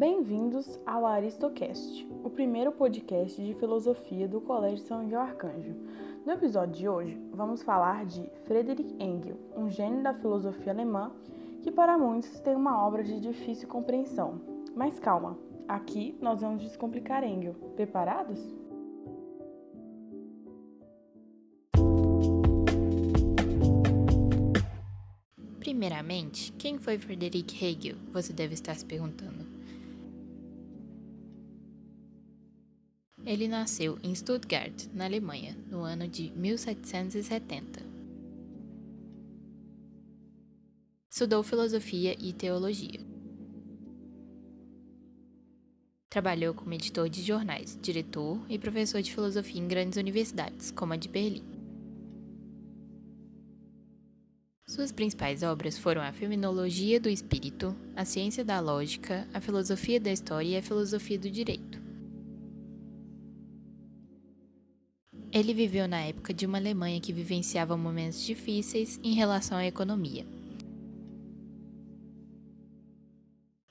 Bem-vindos ao Aristocast, o primeiro podcast de filosofia do Colégio São Miguel Arcanjo. No episódio de hoje, vamos falar de Friedrich Engels, um gênio da filosofia alemã que para muitos tem uma obra de difícil compreensão. Mas calma, aqui nós vamos descomplicar Engels. Preparados? Primeiramente, quem foi Friedrich Hegel? Você deve estar se perguntando. Ele nasceu em Stuttgart, na Alemanha, no ano de 1770. Estudou filosofia e teologia. Trabalhou como editor de jornais, diretor e professor de filosofia em grandes universidades, como a de Berlim. Suas principais obras foram a Fenomenologia do Espírito, a Ciência da Lógica, a Filosofia da História e a Filosofia do Direito. Ele viveu na época de uma Alemanha que vivenciava momentos difíceis em relação à economia.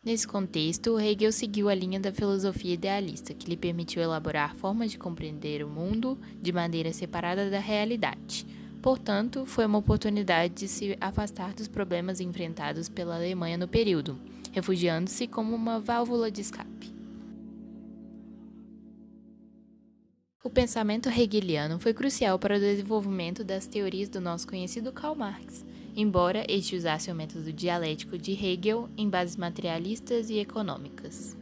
Nesse contexto, Hegel seguiu a linha da filosofia idealista, que lhe permitiu elaborar formas de compreender o mundo de maneira separada da realidade. Portanto, foi uma oportunidade de se afastar dos problemas enfrentados pela Alemanha no período, refugiando-se como uma válvula de escape. O pensamento hegeliano foi crucial para o desenvolvimento das teorias do nosso conhecido Karl Marx, embora este usasse o método dialético de Hegel em bases materialistas e econômicas.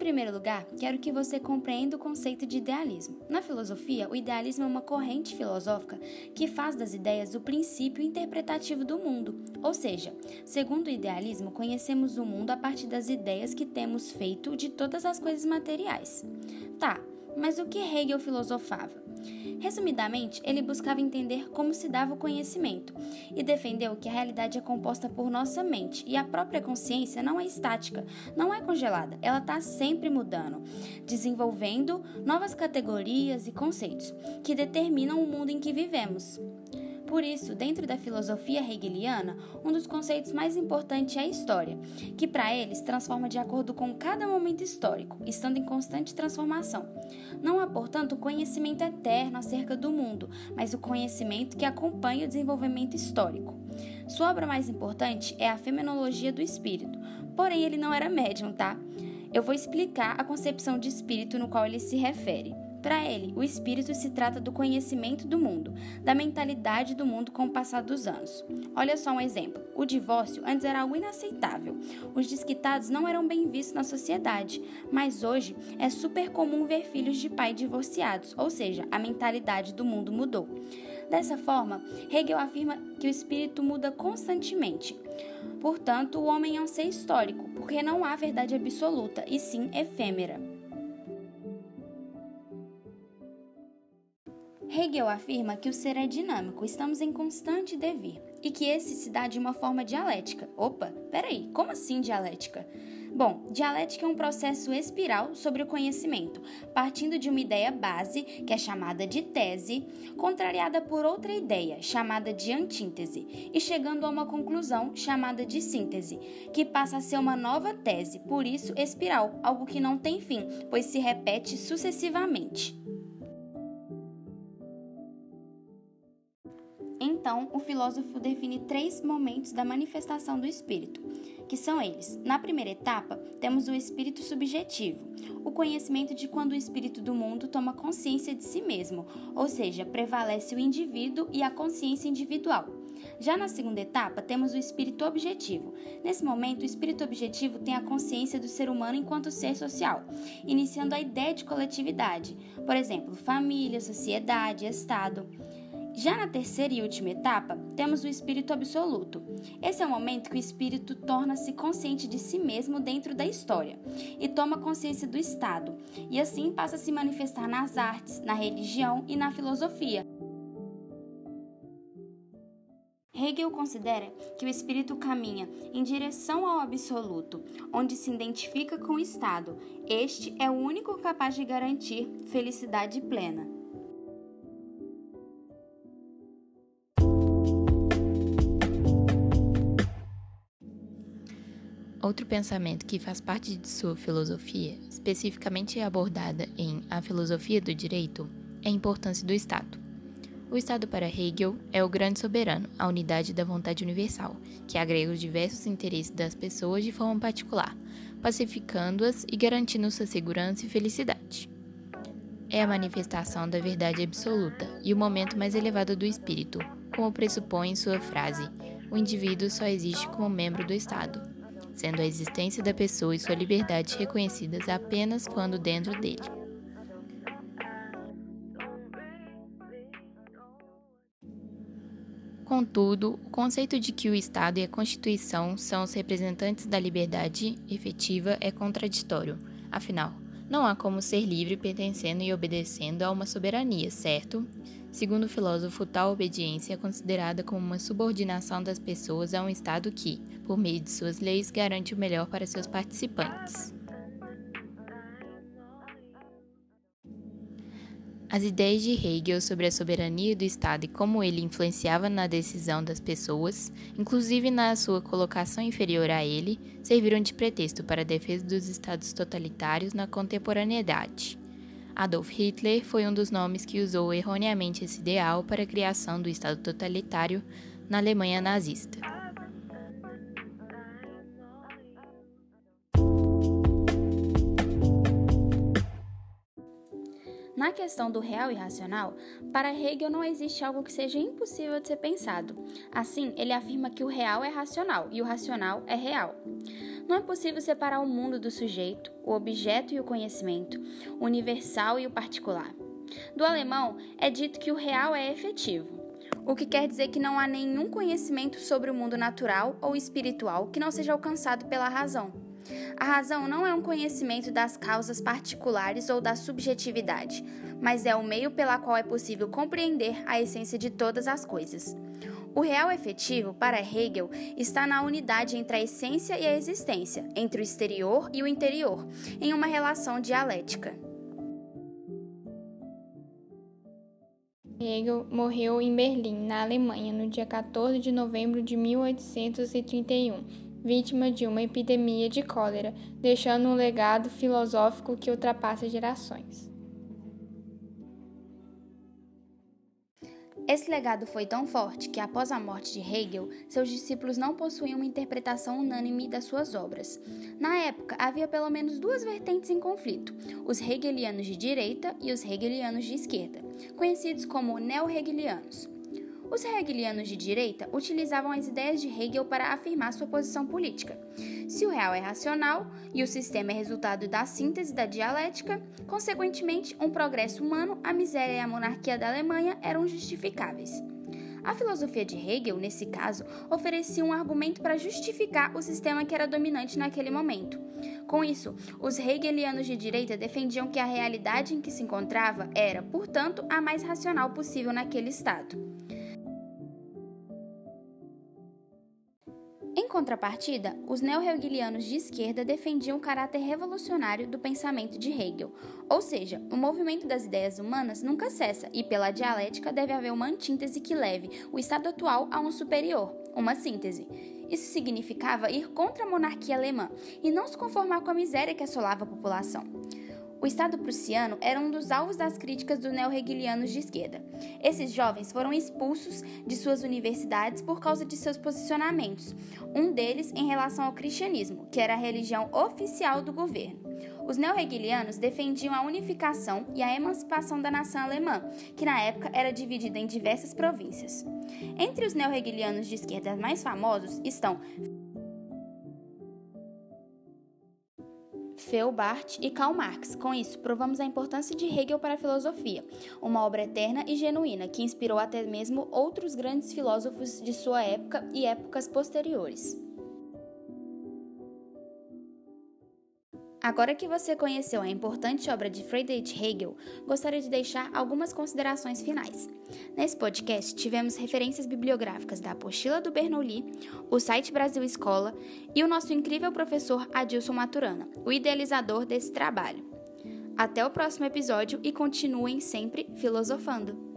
Primeiro lugar, quero que você compreenda o conceito de idealismo. Na filosofia, o idealismo é uma corrente filosófica que faz das ideias o princípio interpretativo do mundo. Ou seja, segundo o idealismo, conhecemos o mundo a partir das ideias que temos feito de todas as coisas materiais. Tá, mas o que Hegel filosofava? Resumidamente, ele buscava entender como se dava o conhecimento e defendeu que a realidade é composta por nossa mente e a própria consciência não é estática, não é congelada, ela está sempre mudando, desenvolvendo novas categorias e conceitos que determinam o mundo em que vivemos. Por isso, dentro da filosofia hegeliana, um dos conceitos mais importantes é a história, que para ele se transforma de acordo com cada momento histórico, estando em constante transformação. Não há, portanto, conhecimento eterno acerca do mundo, mas o conhecimento que acompanha o desenvolvimento histórico. Sua obra mais importante é a Fenomenologia do Espírito, porém ele não era médium, tá? Eu vou explicar a concepção de espírito no qual ele se refere. Para ele, o espírito se trata do conhecimento do mundo, da mentalidade do mundo com o passar dos anos. Olha só um exemplo: o divórcio antes era algo inaceitável. Os desquitados não eram bem vistos na sociedade, mas hoje é super comum ver filhos de pai divorciados, ou seja, a mentalidade do mundo mudou. Dessa forma, Hegel afirma que o espírito muda constantemente. Portanto, o homem é um ser histórico, porque não há verdade absoluta, e sim efêmera. Hegel afirma que o ser é dinâmico, estamos em constante devir, e que esse se dá de uma forma dialética. Opa, peraí, como assim dialética? Bom, dialética é um processo espiral sobre o conhecimento, partindo de uma ideia base, que é chamada de tese, contrariada por outra ideia, chamada de antíntese, e chegando a uma conclusão, chamada de síntese, que passa a ser uma nova tese, por isso espiral, algo que não tem fim, pois se repete sucessivamente. Então, o filósofo define três momentos da manifestação do espírito, que são eles. Na primeira etapa, temos o espírito subjetivo, o conhecimento de quando o espírito do mundo toma consciência de si mesmo, ou seja, prevalece o indivíduo e a consciência individual. Já na segunda etapa, temos o espírito objetivo. Nesse momento, o espírito objetivo tem a consciência do ser humano enquanto ser social, iniciando a ideia de coletividade, por exemplo, família, sociedade, Estado. Já na terceira e última etapa, temos o espírito absoluto. Esse é o momento que o espírito torna-se consciente de si mesmo dentro da história e toma consciência do Estado, e assim passa a se manifestar nas artes, na religião e na filosofia. Hegel considera que o espírito caminha em direção ao absoluto, onde se identifica com o Estado. Este é o único capaz de garantir felicidade plena. Outro pensamento que faz parte de sua filosofia, especificamente abordada em A Filosofia do Direito, é a importância do Estado. O Estado para Hegel é o grande soberano, a unidade da vontade universal, que agrega os diversos interesses das pessoas de forma particular, pacificando-as e garantindo sua segurança e felicidade. É a manifestação da verdade absoluta e o momento mais elevado do espírito, como pressupõe sua frase: o indivíduo só existe como membro do Estado, sendo a existência da pessoa e sua liberdade reconhecidas apenas quando dentro dele. Contudo, o conceito de que o Estado e a Constituição são os representantes da liberdade efetiva é contraditório. Afinal, não há como ser livre pertencendo e obedecendo a uma soberania, certo? Segundo o filósofo, tal obediência é considerada como uma subordinação das pessoas a um Estado que, por meio de suas leis, garante o melhor para seus participantes. As ideias de Hegel sobre a soberania do Estado e como ele influenciava na decisão das pessoas, inclusive na sua colocação inferior a ele, serviram de pretexto para a defesa dos estados totalitários na contemporaneidade. Adolf Hitler foi um dos nomes que usou erroneamente esse ideal para a criação do Estado totalitário na Alemanha nazista. Na questão do real e racional, para Hegel não existe algo que seja impossível de ser pensado. Assim, ele afirma que o real é racional e o racional é real. Não é possível separar o mundo do sujeito, o objeto e o conhecimento, o universal e o particular. Do alemão, é dito que o real é efetivo, o que quer dizer que não há nenhum conhecimento sobre o mundo natural ou espiritual que não seja alcançado pela razão. A razão não é um conhecimento das causas particulares ou da subjetividade, mas é o meio pela qual é possível compreender a essência de todas as coisas. O real efetivo, para Hegel, está na unidade entre a essência e a existência, entre o exterior e o interior, em uma relação dialética. Hegel morreu em Berlim, na Alemanha, no dia 14 de novembro de 1831 vítima de uma epidemia de cólera, deixando um legado filosófico que ultrapassa gerações. Esse legado foi tão forte que, após a morte de Hegel, seus discípulos não possuíam uma interpretação unânime das suas obras. Na época, havia pelo menos duas vertentes em conflito: os hegelianos de direita e os hegelianos de esquerda, conhecidos como neo-hegelianos. Os hegelianos de direita utilizavam as ideias de Hegel para afirmar sua posição política. Se o real é racional e o sistema é resultado da síntese da dialética, consequentemente, um progresso humano, a miséria e a monarquia da Alemanha eram justificáveis. A filosofia de Hegel, nesse caso, oferecia um argumento para justificar o sistema que era dominante naquele momento. Com isso, os hegelianos de direita defendiam que a realidade em que se encontrava era, portanto, a mais racional possível naquele estado. Contrapartida, os neo-hegelianos de esquerda defendiam o caráter revolucionário do pensamento de Hegel, ou seja, o movimento das ideias humanas nunca cessa e, pela dialética, deve haver uma antítese que leve o estado atual a um superior, uma síntese. Isso significava ir contra a monarquia alemã e não se conformar com a miséria que assolava a população. O Estado prussiano era um dos alvos das críticas dos neo-hegelianos de esquerda. Esses jovens foram expulsos de suas universidades por causa de seus posicionamentos, um deles em relação ao cristianismo, que era a religião oficial do governo. Os neo-hegelianos defendiam a unificação e a emancipação da nação alemã, que na época era dividida em diversas províncias. Entre os neo-hegelianos de esquerda mais famosos estão Feuerbach e Karl Marx. Com isso, provamos a importância de Hegel para a filosofia, uma obra eterna e genuína que inspirou até mesmo outros grandes filósofos de sua época e épocas posteriores. Agora que você conheceu a importante obra de Friedrich Hegel, gostaria de deixar algumas considerações finais. Nesse podcast, tivemos referências bibliográficas da apostila do Bernoulli, o site Brasil Escola e o nosso incrível professor Adilson Maturana, o idealizador desse trabalho. Até o próximo episódio e continuem sempre filosofando!